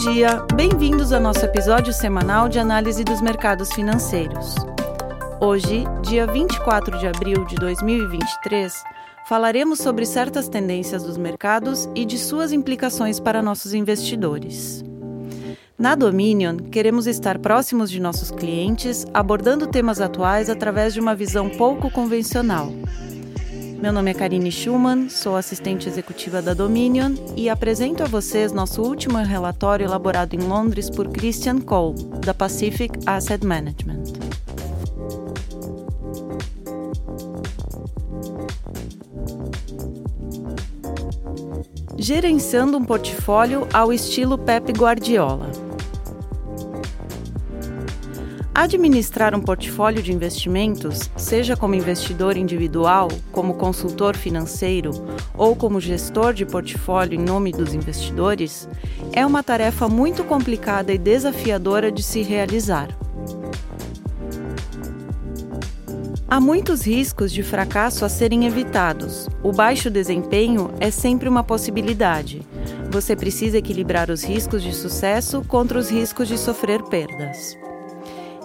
dia, bem-vindos ao nosso episódio semanal de análise dos mercados financeiros. Hoje, dia 24 de abril de 2023, falaremos sobre certas tendências dos mercados e de suas implicações para nossos investidores. Na Dominion, queremos estar próximos de nossos clientes, abordando temas atuais através de uma visão pouco convencional. Meu nome é Karine Schumann, sou assistente executiva da Dominion e apresento a vocês nosso último relatório elaborado em Londres por Christian Cole, da Pacific Asset Management. Gerenciando um portfólio ao estilo Pep Guardiola. Administrar um portfólio de investimentos, seja como investidor individual, como consultor financeiro ou como gestor de portfólio em nome dos investidores, é uma tarefa muito complicada e desafiadora de se realizar. Há muitos riscos de fracasso a serem evitados. O baixo desempenho é sempre uma possibilidade. Você precisa equilibrar os riscos de sucesso contra os riscos de sofrer perdas.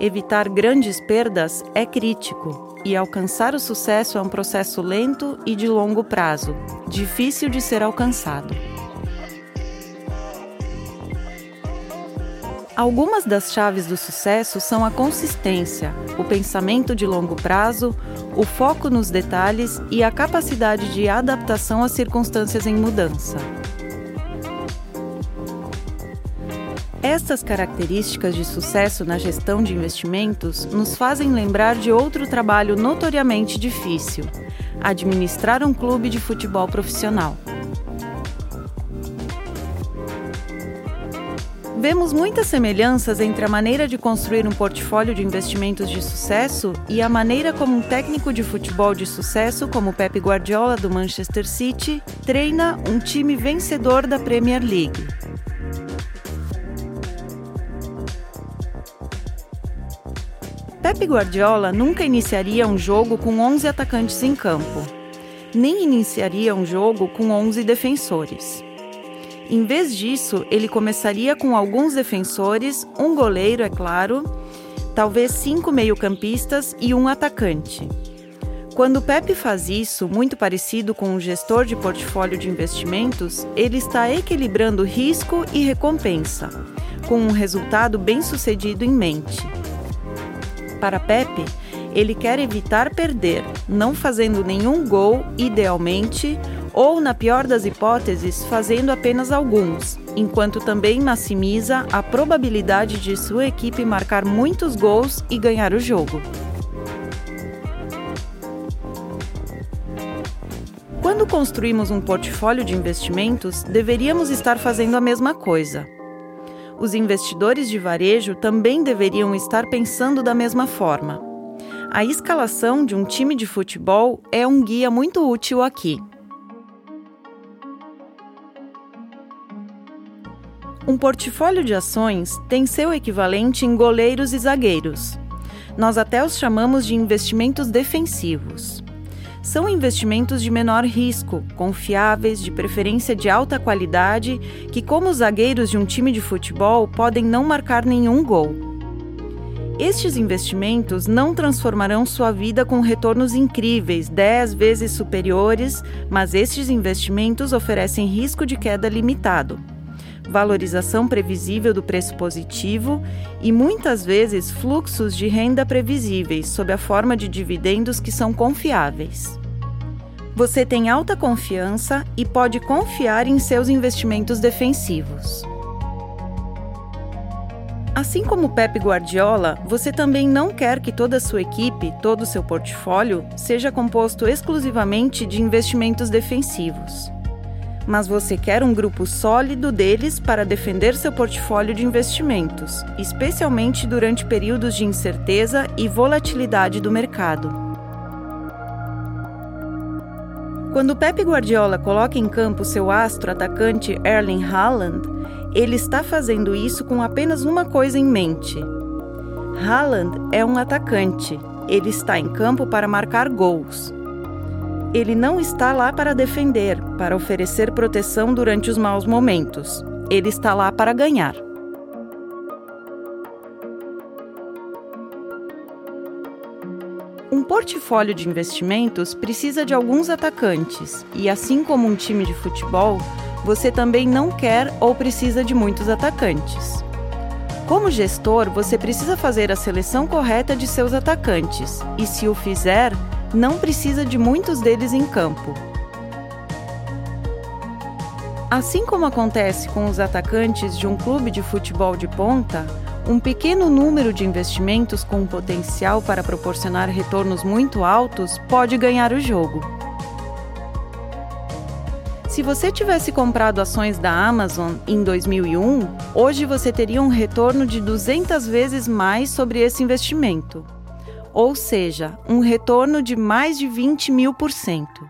Evitar grandes perdas é crítico e alcançar o sucesso é um processo lento e de longo prazo, difícil de ser alcançado. Algumas das chaves do sucesso são a consistência, o pensamento de longo prazo, o foco nos detalhes e a capacidade de adaptação às circunstâncias em mudança. Estas características de sucesso na gestão de investimentos nos fazem lembrar de outro trabalho notoriamente difícil: administrar um clube de futebol profissional. Vemos muitas semelhanças entre a maneira de construir um portfólio de investimentos de sucesso e a maneira como um técnico de futebol de sucesso, como Pep Guardiola do Manchester City, treina um time vencedor da Premier League. Pep Guardiola nunca iniciaria um jogo com 11 atacantes em campo, nem iniciaria um jogo com 11 defensores. Em vez disso, ele começaria com alguns defensores, um goleiro, é claro, talvez cinco meio-campistas e um atacante. Quando Pepe faz isso, muito parecido com um gestor de portfólio de investimentos, ele está equilibrando risco e recompensa, com um resultado bem sucedido em mente. Para Pepe, ele quer evitar perder, não fazendo nenhum gol, idealmente, ou, na pior das hipóteses, fazendo apenas alguns, enquanto também maximiza a probabilidade de sua equipe marcar muitos gols e ganhar o jogo. Quando construímos um portfólio de investimentos, deveríamos estar fazendo a mesma coisa os investidores de varejo também deveriam estar pensando da mesma forma. A escalação de um time de futebol é um guia muito útil aqui. Um portfólio de ações tem seu equivalente em goleiros e zagueiros. Nós até os chamamos de investimentos defensivos são investimentos de menor risco, confiáveis, de preferência de alta qualidade, que, como os zagueiros de um time de futebol, podem não marcar nenhum gol. Estes investimentos não transformarão sua vida com retornos incríveis, 10 vezes superiores, mas estes investimentos oferecem risco de queda limitado, valorização previsível do preço positivo e muitas vezes fluxos de renda previsíveis sob a forma de dividendos que são confiáveis. Você tem alta confiança e pode confiar em seus investimentos defensivos. Assim como Pep Guardiola, você também não quer que toda a sua equipe, todo o seu portfólio, seja composto exclusivamente de investimentos defensivos mas você quer um grupo sólido deles para defender seu portfólio de investimentos, especialmente durante períodos de incerteza e volatilidade do mercado. Quando Pep Guardiola coloca em campo seu astro atacante Erling Haaland, ele está fazendo isso com apenas uma coisa em mente. Haaland é um atacante, ele está em campo para marcar gols. Ele não está lá para defender, para oferecer proteção durante os maus momentos. ele está lá para ganhar. Um portfólio de investimentos precisa de alguns atacantes, e assim como um time de futebol, você também não quer ou precisa de muitos atacantes. Como gestor, você precisa fazer a seleção correta de seus atacantes, e se o fizer, não precisa de muitos deles em campo. Assim como acontece com os atacantes de um clube de futebol de ponta, um pequeno número de investimentos com potencial para proporcionar retornos muito altos pode ganhar o jogo. Se você tivesse comprado ações da Amazon em 2001, hoje você teria um retorno de 200 vezes mais sobre esse investimento. Ou seja, um retorno de mais de 20 mil por cento.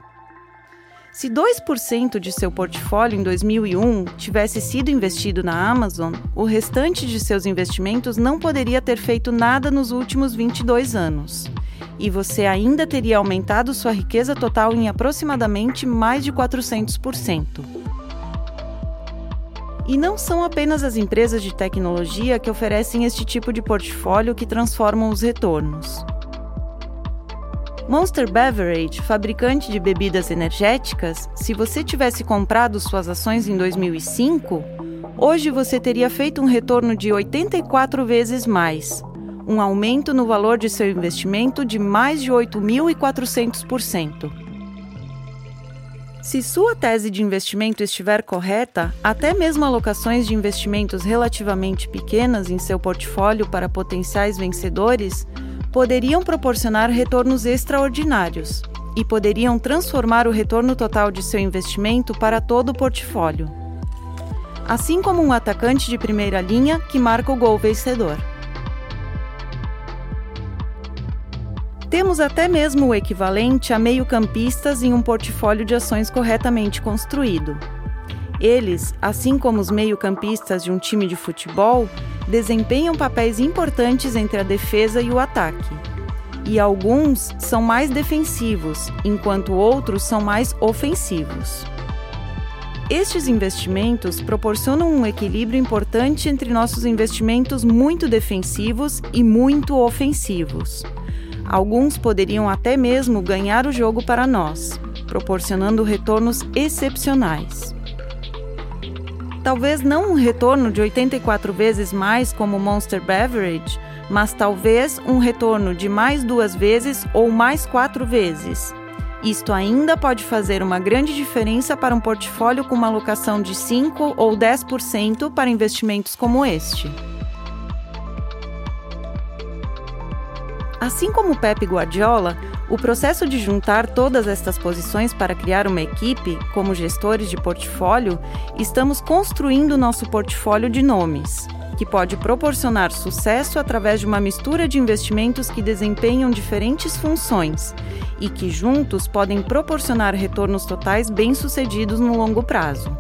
Se 2% de seu portfólio em 2001 tivesse sido investido na Amazon, o restante de seus investimentos não poderia ter feito nada nos últimos 22 anos. E você ainda teria aumentado sua riqueza total em aproximadamente mais de 400%. E não são apenas as empresas de tecnologia que oferecem este tipo de portfólio que transformam os retornos. Monster Beverage, fabricante de bebidas energéticas, se você tivesse comprado suas ações em 2005, hoje você teria feito um retorno de 84 vezes mais, um aumento no valor de seu investimento de mais de 8.400%. Se sua tese de investimento estiver correta, até mesmo alocações de investimentos relativamente pequenas em seu portfólio para potenciais vencedores poderiam proporcionar retornos extraordinários e poderiam transformar o retorno total de seu investimento para todo o portfólio. Assim como um atacante de primeira linha que marca o gol vencedor. Temos até mesmo o equivalente a meio-campistas em um portfólio de ações corretamente construído. Eles, assim como os meio-campistas de um time de futebol, desempenham papéis importantes entre a defesa e o ataque. E alguns são mais defensivos, enquanto outros são mais ofensivos. Estes investimentos proporcionam um equilíbrio importante entre nossos investimentos muito defensivos e muito ofensivos. Alguns poderiam até mesmo ganhar o jogo para nós, proporcionando retornos excepcionais. Talvez não um retorno de 84 vezes mais como Monster Beverage, mas talvez um retorno de mais duas vezes ou mais quatro vezes. Isto ainda pode fazer uma grande diferença para um portfólio com uma alocação de 5 ou 10% para investimentos como este. Assim como Pep Guardiola, o processo de juntar todas estas posições para criar uma equipe, como gestores de portfólio, estamos construindo nosso portfólio de nomes, que pode proporcionar sucesso através de uma mistura de investimentos que desempenham diferentes funções e que juntos podem proporcionar retornos totais bem-sucedidos no longo prazo.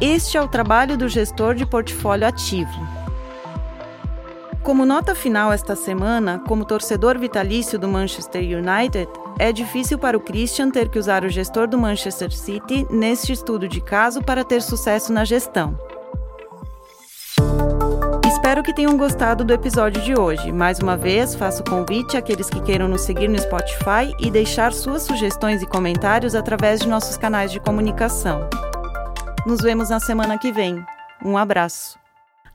Este é o trabalho do gestor de portfólio ativo como nota final esta semana, como torcedor vitalício do Manchester United, é difícil para o Christian ter que usar o gestor do Manchester City neste estudo de caso para ter sucesso na gestão. Espero que tenham gostado do episódio de hoje. Mais uma vez, faço convite àqueles que queiram nos seguir no Spotify e deixar suas sugestões e comentários através de nossos canais de comunicação. Nos vemos na semana que vem. Um abraço.